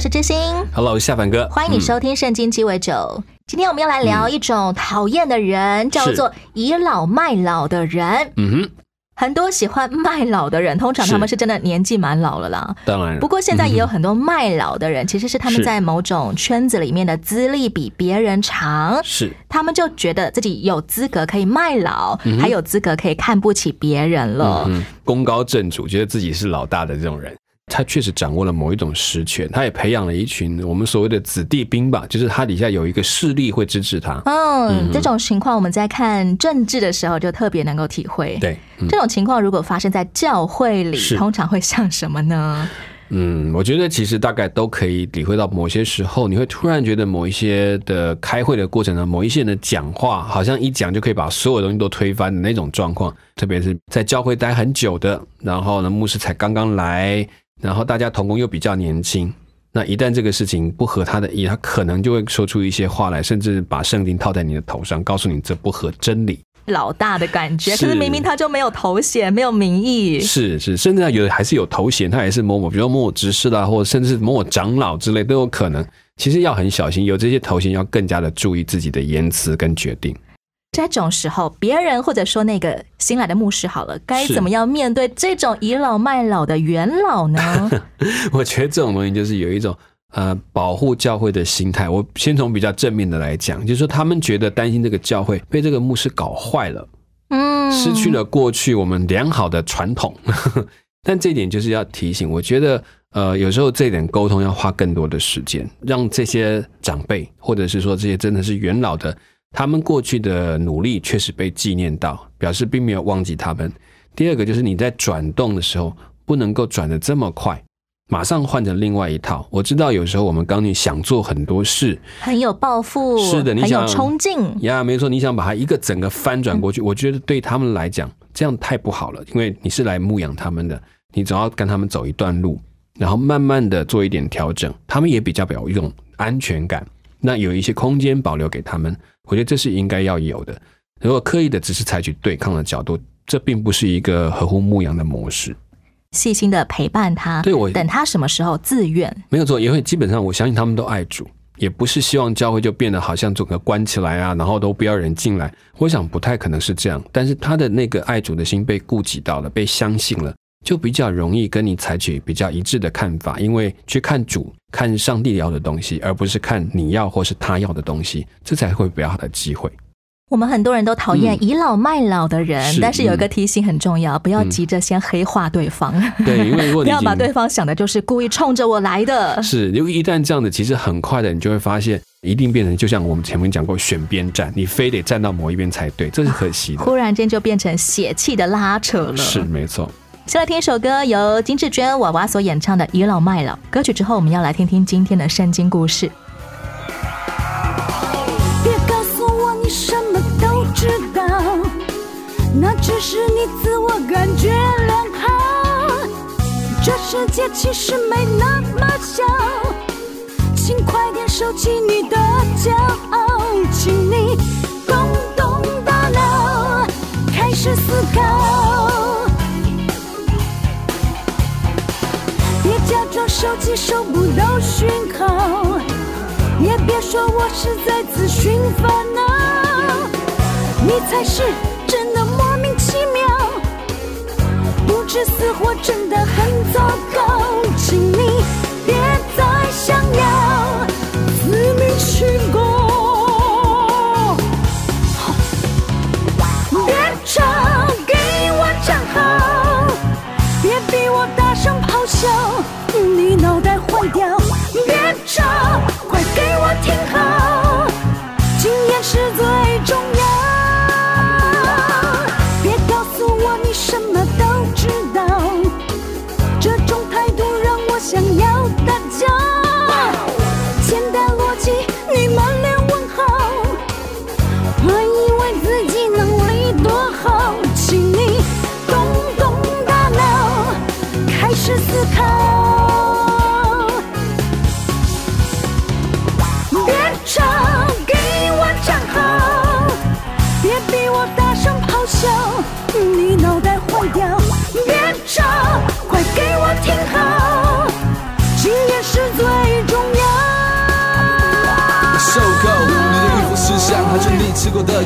我是知心，Hello，夏凡哥，欢迎你收听《圣经鸡尾酒》。今天我们要来聊一种讨厌的人，叫做倚老卖老的人。嗯哼，很多喜欢卖老的人，通常他们是真的年纪蛮老了啦。当然，不过现在也有很多卖老的人，其实是他们在某种圈子里面的资历比别人长，是。他们就觉得自己有资格可以卖老，还有资格可以看不起别人了。嗯，功高震主，觉得自己是老大的这种人。他确实掌握了某一种实权，他也培养了一群我们所谓的子弟兵吧，就是他底下有一个势力会支持他。嗯，这种情况我们在看政治的时候就特别能够体会。对，嗯这种情况如果发生在教会里，通常会像什么呢？嗯，我觉得其实大概都可以体会到，某些时候你会突然觉得某一些的开会的过程呢，某一些人的讲话，好像一讲就可以把所有东西都推翻的那种状况。特别是在教会待很久的，然后呢，牧师才刚刚来，然后大家同工又比较年轻。那一旦这个事情不合他的意，他可能就会说出一些话来，甚至把圣经套在你的头上，告诉你这不合真理。老大的感觉，是可是明明他就没有头衔，没有名义。是是，甚至有的还是有头衔，他也是某某，比如说某某执事啦，或者甚至某某长老之类都有可能。其实要很小心，有这些头衔要更加的注意自己的言辞跟决定。这种时候，别人或者说那个新来的牧师好了，该怎么样面对这种倚老卖老的元老呢？我觉得这种东西就是有一种呃保护教会的心态。我先从比较正面的来讲，就是说他们觉得担心这个教会被这个牧师搞坏了，嗯，失去了过去我们良好的传统。但这一点就是要提醒，我觉得呃，有时候这一点沟通要花更多的时间，让这些长辈或者是说这些真的是元老的，他们过去的努力确实被纪念到，表示并没有忘记他们。第二个就是你在转动的时候，不能够转的这么快，马上换成另外一套。我知道有时候我们刚你想做很多事，很有抱负，是的你很有想冲劲。呀，没错，你想把它一个整个翻转过去，我觉得对他们来讲这样太不好了，因为你是来牧养他们的，你总要跟他们走一段路，然后慢慢的做一点调整，他们也比较有一种安全感，那有一些空间保留给他们，我觉得这是应该要有的。如果刻意的只是采取对抗的角度，这并不是一个合乎牧羊的模式。细心的陪伴他，对我等他什么时候自愿。没有错，因为基本上我相信他们都爱主，也不是希望教会就变得好像整个关起来啊，然后都不要人进来。我想不太可能是这样，但是他的那个爱主的心被顾及到了，被相信了，就比较容易跟你采取比较一致的看法，因为去看主、看上帝要的东西，而不是看你要或是他要的东西，这才会比较好的机会。我们很多人都讨厌倚老卖老的人，但是有一个提醒很重要，不要急着先黑化对方，对，因为如果不要你已经 把对方想的就是故意冲着我来的。是，如果一旦这样的，其实很快的，你就会发现，一定变成就像我们前面讲过选边站，你非得站到某一边才对，这是可惜的。忽然间就变成血气的拉扯了。是，没错。先来听一首歌，由金志娟娃娃所演唱的《倚老卖老》。歌曲之后，我们要来听听今天的圣经故事。别告诉我你什么都知道，那只是你自我感觉良好。这世界其实没那么小，请快点收起你的骄傲，请你动动大脑，开始思考。手机收不到讯号。也别说我是在自寻烦恼，你才是真的莫名其妙，不知死活真的很糟糕，请你别再想要自命清高，别吵，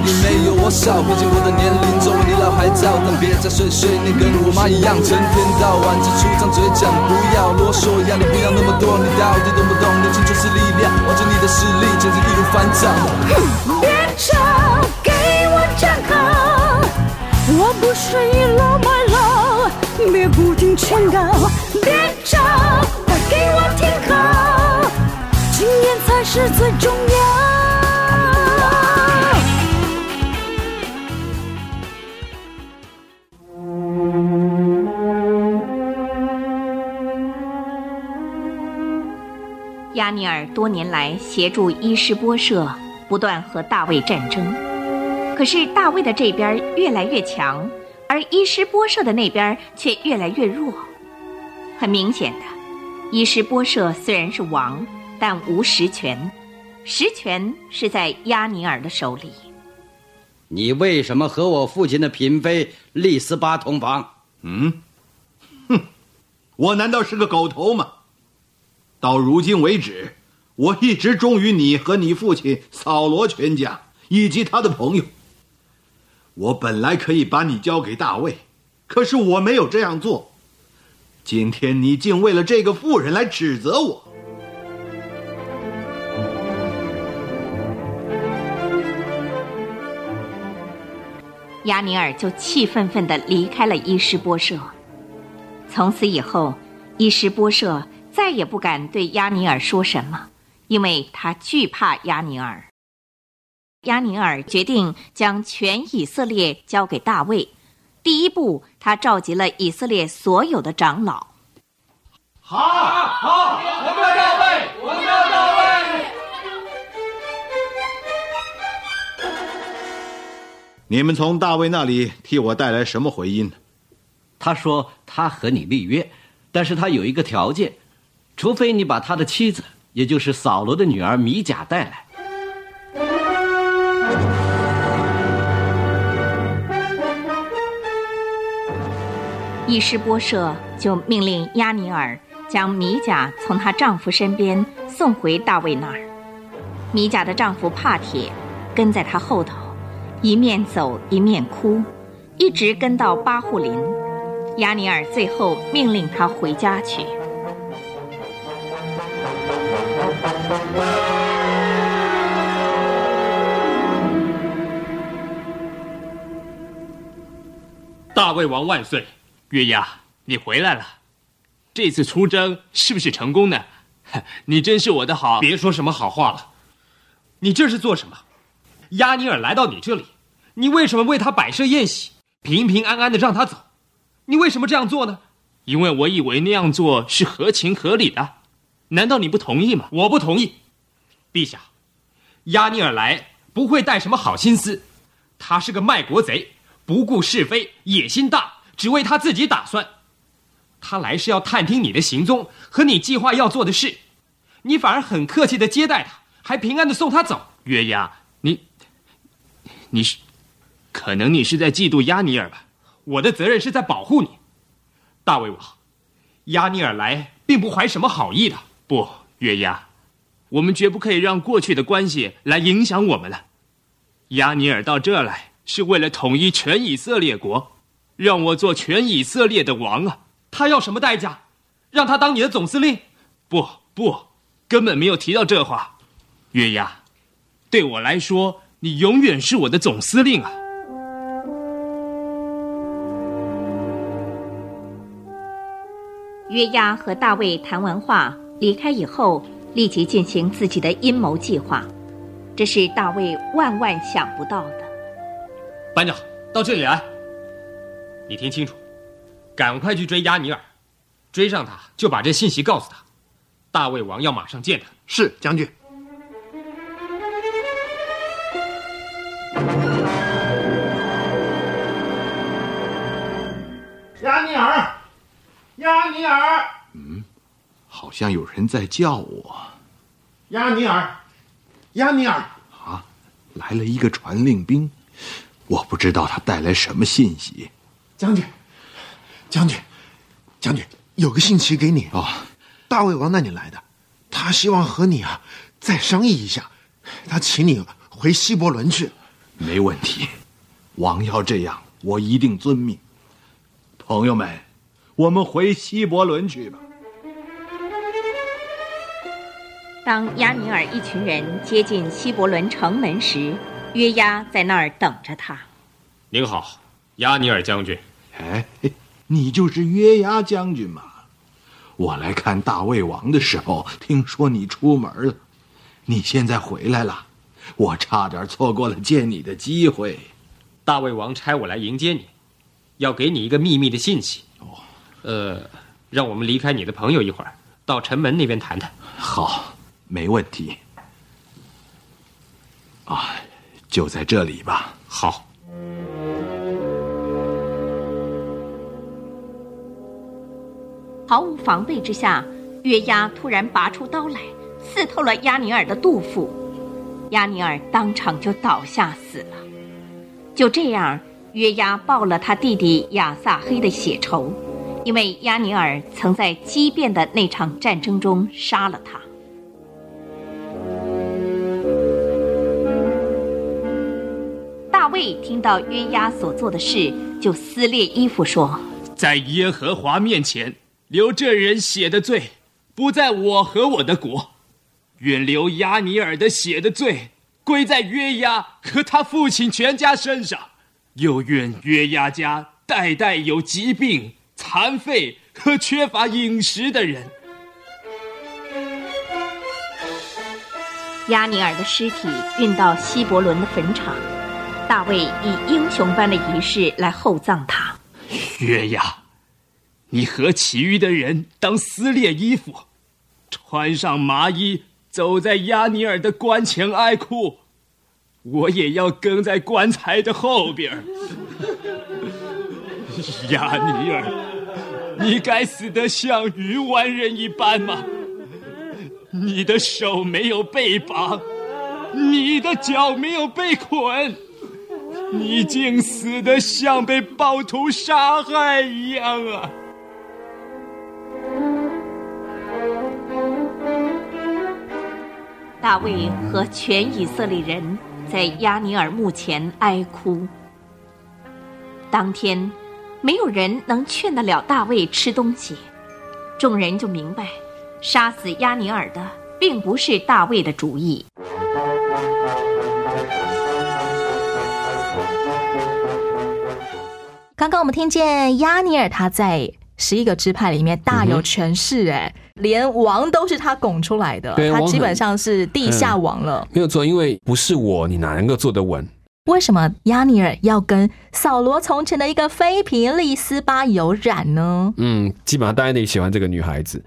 你没有我少。毕竟我的年龄总比你老还早，但别再碎碎念，跟我妈一样，成天到晚只出张嘴讲，不要啰嗦，压力不要那么多。你到底懂不懂？年轻就是力量，握着你的实力，简直易如反掌。别吵，给我站好！我不是倚老卖老，别不停劝告。别吵，快给我听好，经验才是最重要。亚尼尔多年来协助伊施波设，不断和大卫战争。可是大卫的这边越来越强，而伊施波设的那边却越来越弱。很明显的，伊施波设虽然是王，但无实权，实权是在亚尼尔的手里。你为什么和我父亲的嫔妃丽斯巴同房？嗯，哼，我难道是个狗头吗？到如今为止，我一直忠于你和你父亲扫罗全家以及他的朋友。我本来可以把你交给大卫，可是我没有这样做。今天你竟为了这个妇人来指责我，亚尼尔就气愤愤地离开了伊施波设。从此以后，伊施波设再也不敢对亚尼尔说什么，因为他惧怕亚尼尔。亚尼尔决定将全以色列交给大卫。第一步，他召集了以色列所有的长老。好，好，我们要大卫，我们要大卫。你们从大卫那里替我带来什么回音？他说他和你立约，但是他有一个条件，除非你把他的妻子，也就是扫罗的女儿米甲带来。伊施波舍就命令亚尼尔将米甲从她丈夫身边送回大卫那儿。米甲的丈夫帕铁跟在她后头，一面走一面哭，一直跟到巴户林。亚尼尔最后命令他回家去。大魏王万岁！月牙，你回来了，这次出征是不是成功呢？你真是我的好，别说什么好话了。你这是做什么？亚尼尔来到你这里，你为什么为他摆设宴席，平平安安的让他走？你为什么这样做呢？因为我以为那样做是合情合理的。难道你不同意吗？我不同意。陛下，亚尼尔来不会带什么好心思，他是个卖国贼，不顾是非，野心大，只为他自己打算。他来是要探听你的行踪和你计划要做的事，你反而很客气的接待他，还平安的送他走。月牙，你，你是，可能你是在嫉妒亚尼尔吧？我的责任是在保护你，大卫王。亚尼尔来并不怀什么好意的。不，月牙，我们绝不可以让过去的关系来影响我们了。亚尼尔到这来是为了统一全以色列国，让我做全以色列的王啊！他要什么代价？让他当你的总司令？不不，根本没有提到这话。月牙，对我来说，你永远是我的总司令啊！约押和大卫谈完话，离开以后，立即进行自己的阴谋计划。这是大卫万万想不到的。班长，到这里来。你听清楚，赶快去追亚尼尔，追上他就把这信息告诉他。大卫王要马上见他。是将军。亚尼尔，亚尼尔。嗯，好像有人在叫我。亚尼尔，亚尼尔，啊，来了一个传令兵，我不知道他带来什么信息。将军，将军，将军，有个信息给你哦，大胃王那里来的，他希望和你啊再商议一下，他请你回西伯伦去。没问题，王要这样，我一定遵命。朋友们，我们回西伯伦去吧。当亚米尔一群人接近西伯伦城门时，约押在那儿等着他。您好，亚尼尔将军。哎，你就是约押将军吗？我来看大卫王的时候，听说你出门了，你现在回来了，我差点错过了见你的机会。大卫王差我来迎接你，要给你一个秘密的信息。哦，呃，让我们离开你的朋友一会儿，到城门那边谈谈。好。没问题，啊，就在这里吧。好。毫无防备之下，约押突然拔出刀来，刺透了亚尼尔的肚腹，亚尼尔当场就倒下死了。就这样，约押报了他弟弟亚撒黑的血仇，因为亚尼尔曾在激变的那场战争中杀了他。大卫听到约押所做的事，就撕裂衣服说：“在耶和华面前，流这人血的罪，不在我和我的国；愿流亚尼尔的血的罪，归在约押和他父亲全家身上；又愿约押家代代有疾病、残废和缺乏饮食的人。”亚尼尔的尸体运到希伯伦的坟场。大卫以英雄般的仪式来厚葬他。约押，你和其余的人当撕裂衣服，穿上麻衣，走在亚尼尔的棺前哀哭。我也要跟在棺材的后边。亚尼尔，你该死得像鱼丸人一般吗？你的手没有被绑，你的脚没有被捆。你竟死的像被暴徒杀害一样啊！大卫和全以色列人在亚尼尔墓前哀哭。当天，没有人能劝得了大卫吃东西，众人就明白，杀死亚尼尔的并不是大卫的主意。刚刚我们听见亚尼尔他在十一个支派里面大有权势，哎，连王都是他拱出来的，他基本上是地下王了。没有错，因为不是我，你哪能够坐得稳？为什么亚尼尔要跟扫罗从前的一个妃嫔利斯巴有染呢？嗯，基本上大家得喜欢这个女孩子，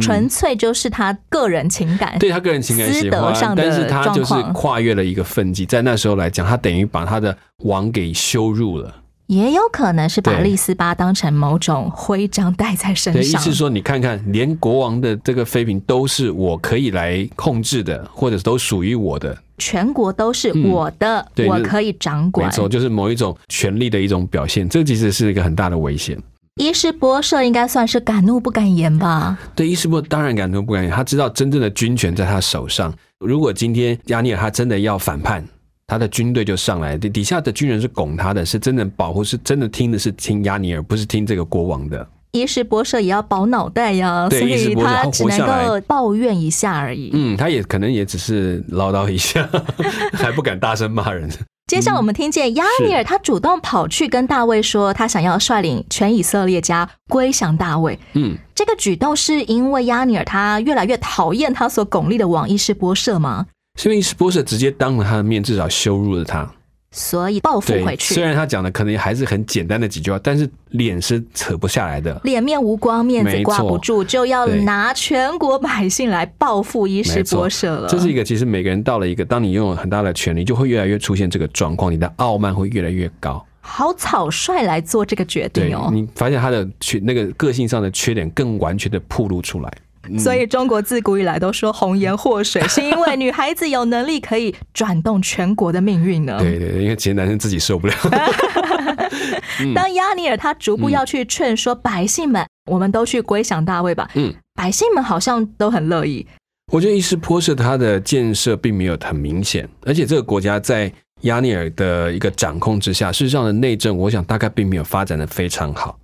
纯粹就是他个人情感，对他个人情感喜欢，但是他就是跨越了一个分际，在那时候来讲，他等于把他的王给羞辱了。也有可能是把利斯巴当成某种徽章戴在身上。意思说，你看看，连国王的这个妃嫔都是我可以来控制的，或者都属于我的，全国都是我的，我可以掌管。没错，就是某一种权力的一种表现。这其实是一个很大的危险。伊斯波社应该算是敢怒不敢言吧？对，伊斯波当然敢怒不敢言，他知道真正的军权在他手上。如果今天亚尼尔他真的要反叛。他的军队就上来，底底下的军人是拱他的，是真的保护，是真的听的是听亚尼尔，不是听这个国王的。伊什博舍也要保脑袋呀，所以他只能够抱怨一下而已。嗯，他也可能也只是唠叨一下，还不敢大声骂人。接下来我们听见亚尼尔他主动跑去跟大卫说，他想要率领全以色列家归降大卫。嗯，这个举动是因为亚尼尔他越来越讨厌他所巩立的王伊什波舍吗？是因为斯波舍直接当了他的面，至少羞辱了他，所以报复回去。虽然他讲的可能还是很简单的几句话，但是脸是扯不下来的，脸面无光，面子挂不住，就要拿全国百姓来报复伊斯波舍了。这是一个，其实每个人到了一个，当你拥有很大的权利，就会越来越出现这个状况，你的傲慢会越来越高。好草率来做这个决定哦。你发现他的缺那个个性上的缺点更完全的暴露出来。嗯所以中国自古以来都说红颜祸水，是因为女孩子有能力可以转动全国的命运呢。对 对对，因为其实男生自己受不了。嗯当亚尼尔他逐步要去劝说百姓们，我们都去归降大卫吧。嗯，百姓们好像都很乐意。我觉得伊斯波设它的建设并没有很明显，而且这个国家在亚尼尔的一个掌控之下，事实上的内政，我想大概并没有发展的非常好。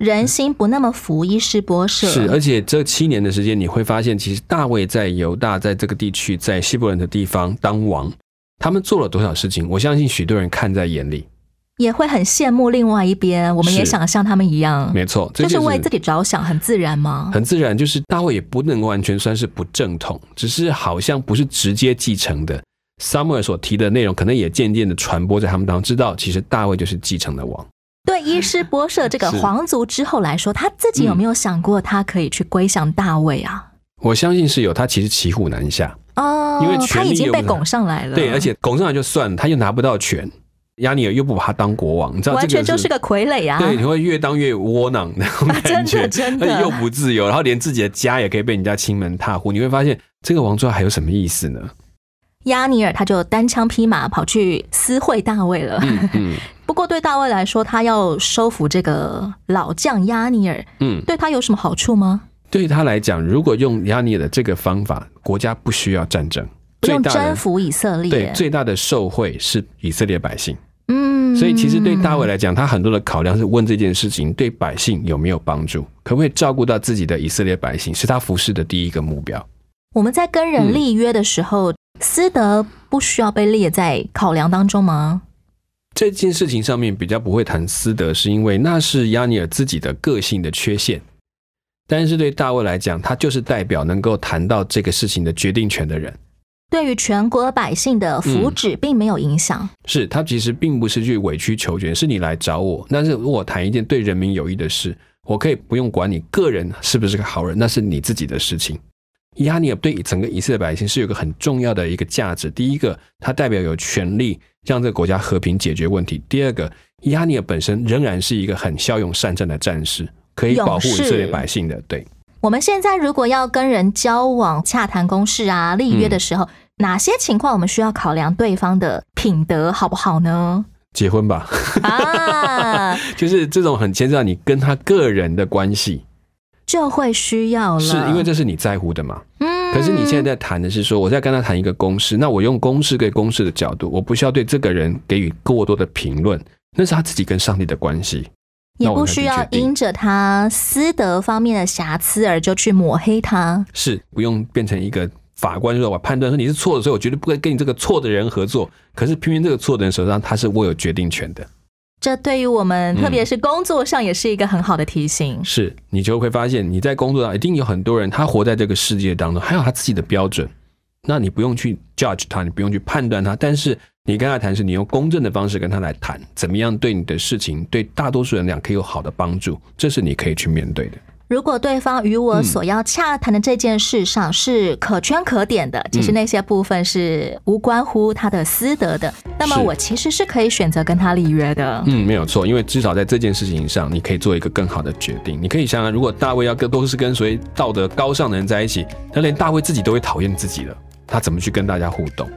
人心不那么服伊施波设，是，而且这七年的时间，你会发现，其实大卫在犹大在这个地区，在希伯伦的地方当王，他们做了多少事情，我相信许多人看在眼里。也会很羡慕另外一边，我们也想像他们一样，没错，这就就是为自己着想，很自然吗？很自然，就是大卫也不能完全算是不正统，只是好像不是直接继承的。萨母尔所提的内容，可能也渐渐的传播在他们当中，知道其实大卫就是继承的王。对伊施波设这个皇族之后来说，他自己有没有想过他可以去归降大卫啊？我相信是有，他其实骑虎难下，哦，因为他已经被拱上来了，对，而且拱上来就算了，他又拿不到权，亚尼尔又不把他当国王，你知道完全就是个傀儡啊！对，你会越当越窝囊 那种感觉，真的真的而且又不自由，然后连自己的家也可以被人家亲门踏户，你会发现这个王座还有什么意思呢？亚尼尔他就单枪匹马跑去私会大卫了。嗯嗯 不过对大卫来说，他要收服这个老将亚尼尔，嗯，对他有什么好处吗？对他来讲，如果用亚尼尔的这个方法，国家不需要战争，不用征服以色列，对最大的受惠是以色列百姓。嗯，所以其实对大卫来讲，他很多的考量是问这件事情对百姓有没有帮助，可不可以照顾到自己的以色列百姓，是他服侍的第一个目标。我们在跟嗯人立约的时候，私德不需要被列在考量当中吗？这件事情上面比较不会谈私德，是因为那是亚尼尔自己的个性的缺陷。但是对大卫来讲，他就是代表能够谈到这个事情的决定权的人。对于全国百姓的福嗯祉并没有影响。是他其实并不是去委曲求全，是你来找我。但是如果我谈一件对人民有益的事，我可以不用管你个人是不是个好人，那是你自己的事情。亚尼尔对整个以色列百姓是有个很重要的一个价值。第一个，它代表有权利让这个国家和平解决问题；第二个，亚尼尔本身仍然是一个很骁勇善战的战士，可以保护以色列百姓的。对，我们现在如果要跟人交往、洽谈公事啊、立约的时候，哪些情况我们需要考量对方的品德好不好呢？结婚吧，啊，就是这种很牵涉到你跟他个人的关系，就会需要了，是因为这是你在乎的嘛？嗯，可是你现在在谈的是说，我在跟他谈一个公式，那我用公式跟公式的角度，我不需要对这个人给予过多的评论，那是他自己跟上帝的关系，也那我才不需要因着他私德方面的瑕疵而就去抹黑他。是不用变成一个法官就是我判断说你是错的，所以我绝对不会跟你这个错的人合作。可是偏偏这个错的人手上他是握有决定权的，这对于我们，嗯特别是工作上，也是一个很好的提醒。是你就会发现你在工作上一定有很多人，他活在这个世界当中，还有他自己的标准。那你不用去 judge 他，你不用去判断他，但是你跟他谈是，你用公正的方式跟他来谈，怎么样对你的事情，对大多数人讲可以有好的帮助，这是你可以去面对的。如果对方与我所要洽谈的这件事上是可圈可点的，其实那些部分是无关乎他的私德的，那么我其实是可以选择跟他立约的。嗯，没有错，因为至少在这件事情上，你可以做一个更好的决定。你可以想想，如果大卫要跟都是跟所谓道德高尚的人在一起，那连大卫自己都会讨厌自己了，他怎么去跟大家互动？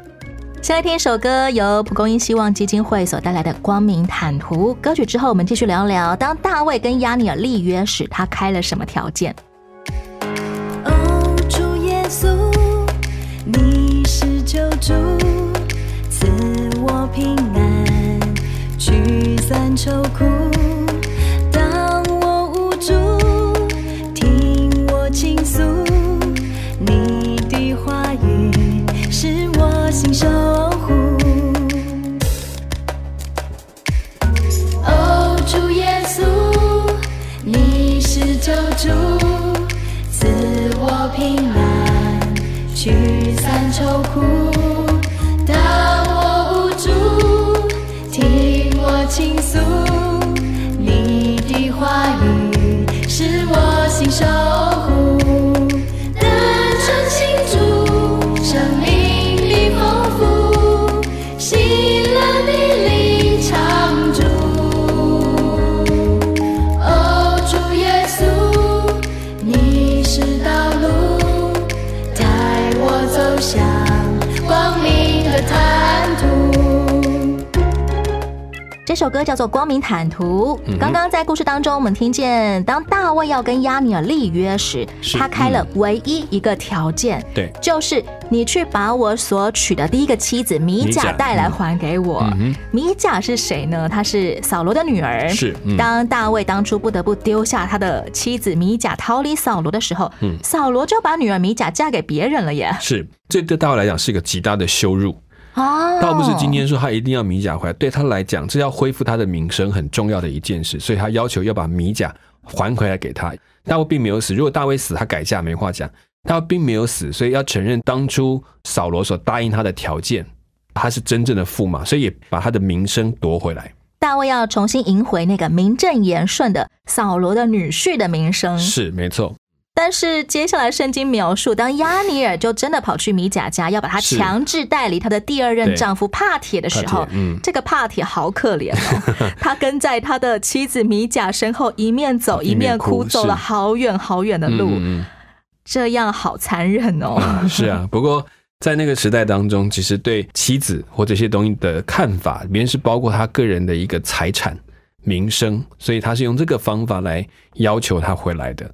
先来听一首歌，由蒲公英希望基金会所带来的《光明坦途》歌曲之后，我们继续聊聊，当大卫跟亚尼尔立约时，他开了什么条件？哦，主耶稣，你是救主，赐我平安，驱散愁苦。愁苦。这首歌叫做《光明坦途》。刚刚在故事当中，我们听见，当大卫要跟亚尼尔立约时，他开了唯一一个条件，对，就是你去把我所娶的第一个妻子米甲带来还给我。米甲是谁呢？她是扫罗的女儿。是。当大卫当初不得不丢下他的妻子米甲逃离扫罗的时候，扫罗就把女儿米甲嫁给别人了耶。是，这对大卫来讲是一个极大的羞辱。哦，倒不是今天说他一定要米甲回来，对他来讲，这要恢复他的名声很重要的一件事，所以他要求要把米甲还回来给他。大卫并没有死，如果大卫死，他改嫁没话讲。大卫并没有死，所以要承认当初扫罗所答应他的条件，他是真正的驸马，所以也把他的名声夺回来。大卫要重新赢回那个名正言顺的扫罗的女婿的名声，是没错。但是接下来圣经描述，当亚尼尔就真的跑去米甲家，要把他强制带离他的第二任丈夫帕铁的时候，这个帕铁好可怜哦，他跟在他的妻子米甲身后，一面走 一面哭，走了好远好远的路，这样好残忍哦。是啊，不过在那个时代当中，其实对妻子或这些东西的看法，里面是包括他个人的一个财产、名声，所以他是用这个方法来要求他回来的。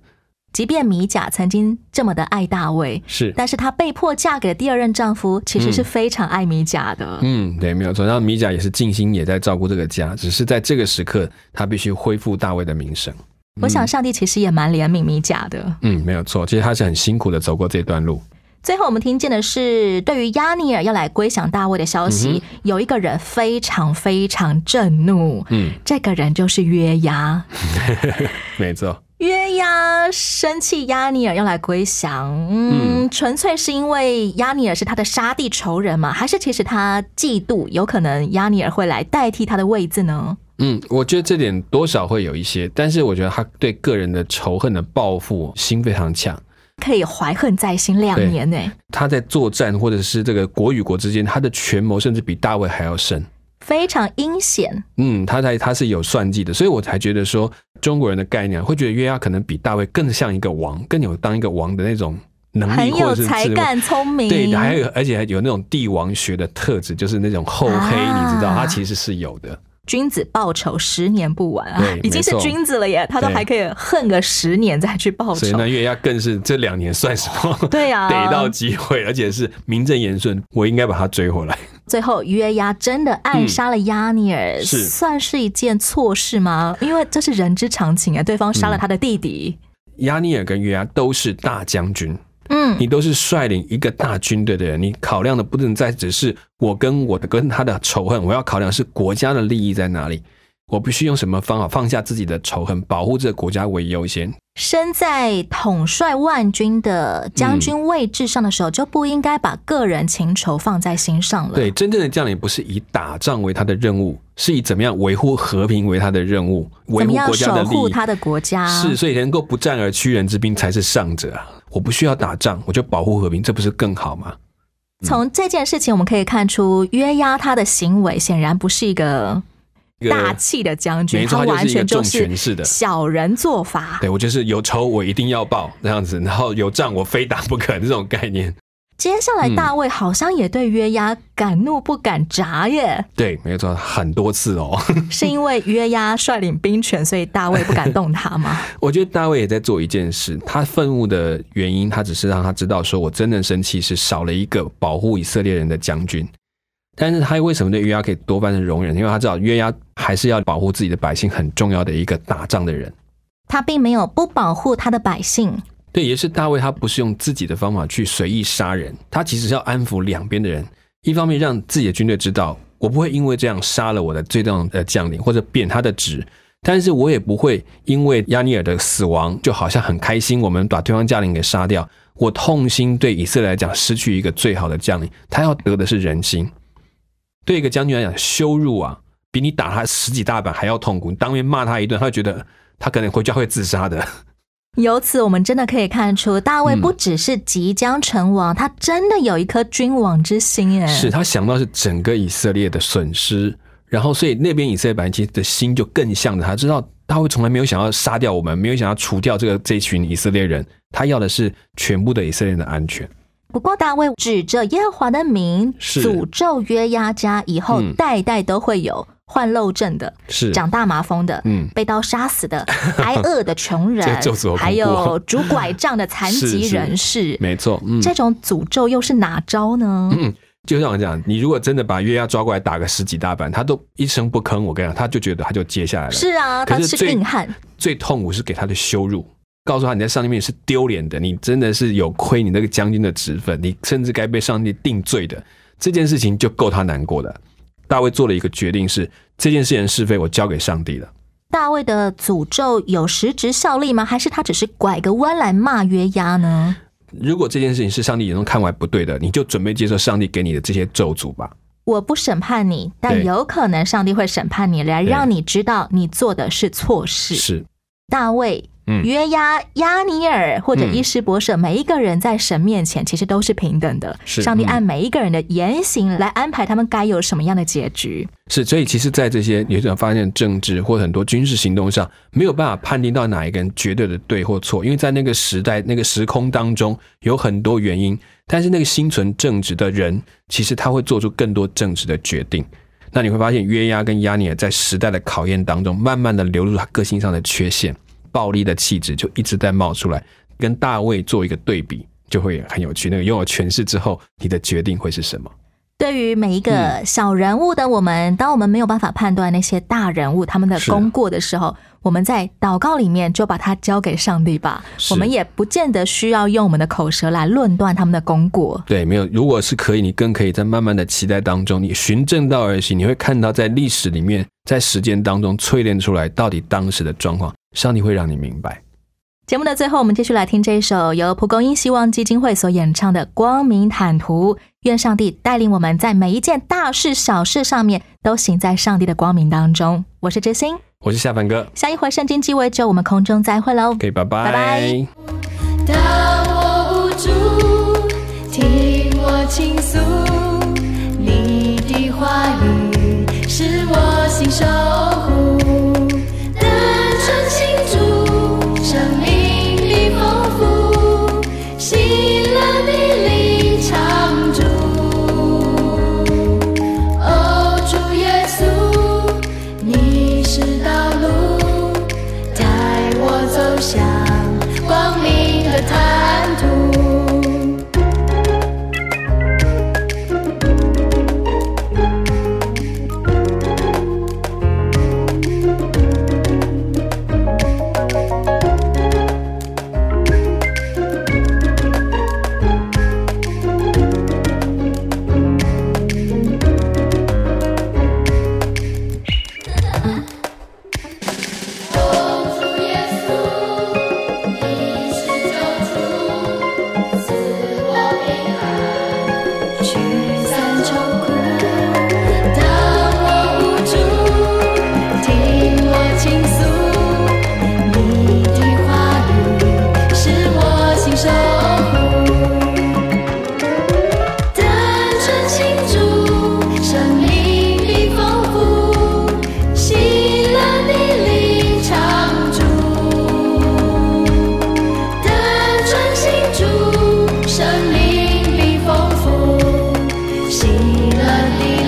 即便米甲曾经这么的爱大卫，是，但是她被迫嫁给第二任丈夫，其实是非常爱米甲的。嗯，对，没有错。然后米甲也是尽心也在照顾这个家，只是在这个时刻，她必须恢复大卫的名声。我想上帝其实也蛮怜悯米甲的。嗯，没有错，其实他是很辛苦的走过这段路。最后我们听见的是，对于亚尼尔要来归降大卫的消息，有一个人非常非常震怒。嗯，这个人就是约押。没错。约押生气，亚尼尔要来归降，嗯，纯粹是因为亚尼尔是他的杀弟仇人吗？还是其实他嫉妒，有可能亚尼尔会来代替他的位置呢？嗯，我觉得这点多少会有一些，但是我觉得他对个人的仇恨的报复心非常强，可以怀恨在心两年呢。他在作战或者是这个国与国之间，他的权谋甚至比大卫还要深。非常阴险，嗯，他才他是有算计的，所以我才觉得说中国人的概念会觉得约押可能比大卫更像一个王，更有当一个王的那种能力，很有才干、聪明，对，还有而且还有那种帝王学的特质，就是那种厚黑，你知道，他其实是有的。君子报仇，十年不晚啊！已经是君子了耶，他都还可以恨个十年再去报仇。所以那月牙更是这两年算什么？对呀，逮到机会，而且是名正言顺，我应该把他追回来。最后约押真的暗杀了亚尼尔，是算是一件错事吗？因为这是人之常情啊，对方杀了他的弟弟。亚尼尔跟约押都是大将军。嗯，你都是率领一个大军队的人，你考量的不能再只是我跟我的跟他的仇恨，我要考量是国家的利益在哪里，我必须用什么方法放下自己的仇恨，保护这个国家为优先。身在统帅万军的将军位置上的时候，就不应该把个人情仇放在心上了。对，真正的将领不是以打仗为他的任务，是以怎么样维护和平为他的任务，维护国家的利益，他的国家是，所以能够不战而屈人之兵才是上者啊。我不需要打仗，我就保护和平，这不是更好吗？从这件事情我们可以看出，约押他的行为显然不是一个大气的将军，他完全就是小人做法。对我就是有仇我一定要报这样子，然后有仗我非打不可这种概念。接下来，大卫好像也对约押敢怒不敢眨耶。对，没错，很多次哦。是因为约押率领兵权，所以大卫不敢动他吗？我觉得大卫也在做一件事。他愤怒的原因，他只是让他知道，说我真正生气是少了一个保护以色列人的将军。但是他为什么对约押可以多半的容忍？因为他知道约押还是要保护自己的百姓，很重要的一个打仗的人。他并没有不保护他的百姓。对，也是大卫，他不是用自己的方法去随意杀人，他其实是要安抚两边的人，一方面让自己的军队知道，我不会因为这样杀了我的最重要的将领或者贬他的职，但是我也不会因为亚尼尔的死亡就好像很开心，我们把对方将领给杀掉，我痛心对以色列来讲失去一个最好的将领，他要得的是人心，对一个将军来讲羞辱啊，比你打他十几大板还要痛苦，你当面骂他一顿，他会觉得他可能回家会自杀的。由此，我们真的可以看出，大卫不只是即将成王，他真的有一颗君王之心。哎，是他想到是整个以色列的损失，然后所以那边以色列百姓其实的心就更向着，他知道大卫从来没有想要杀掉我们，没有想要除掉这个这群以色列人，他要的是全部的以色列人的安全。不过大卫指着耶和华的名是诅咒约押家，以后嗯代代都会有患漏症的、是长大麻风的、嗯被刀杀死的、挨饿的穷人还有拄拐杖的残疾是是人士。没错，嗯，这种诅咒又是哪招呢？嗯，就像我讲，你如果真的把约押抓过来打个十几大板，他都一声不吭，我跟你讲，他就觉得他就接下来了。是啊，他是硬汉。最痛苦是给他的羞辱，告诉他你在上帝面前是丢脸的，你真的是有亏你那个将军的职分，你甚至该被上帝定罪的。这件事情就够他难过的。大卫做了一个决定是，这件事情是非我交给上帝了。大卫的诅咒有实质效力吗？还是他只是拐个弯来骂约押呢？如果这件事情是上帝眼中看来不对的，你就准备接受上帝给你的这些咒诅吧。我不审判你，但有可能上帝会审判你，来让你知道你做的是错事。是，大卫、嗯约押、亚尼尔或者嗯伊斯伯舍，每一个人在神面前其实都是平等的。是上帝嗯按每一个人的言行来安排他们该有什么样的结局。是，所以其实，在这些你会发现政治或很多军事行动上，没有办法判定到哪一个人绝对的对或错，因为在那个时代、那个时空当中有很多原因。但是那个心存正直的人，其实他会做出更多正直的决定。那你会发现，约押跟亚尼尔在时代的考验当中，慢慢的流露他个性上的缺陷，暴力的气质就一直在冒出来。跟大卫做一个对比，就会很有趣。那个拥有权势之后，你的决定会是什么？对于每一嗯个小人物的我们，当我们没有办法判断那些大人物他们的功过的时候，我们在祷告里面就把它交给上帝吧。我们也不见得需要用我们的口舌来论断他们的功过。对，没有。如果是可以，你更可以在慢慢的期待当中，你循正道而行，你会看到在历史里面，在时间当中淬炼出来到底当时的状况，上帝会让你明白。节目的最后，我们继续来听这一首由蒲公英希望基金会所演唱的《光明坦途》，愿上帝带领我们在每一件大事小事上面都行在上帝的光明当中。我是志新，我是夏凡哥。下一回圣经记位就我们空中再会喽，可以拜拜拜拜。当我无助，听我倾诉，你的话语是我心守。Lali.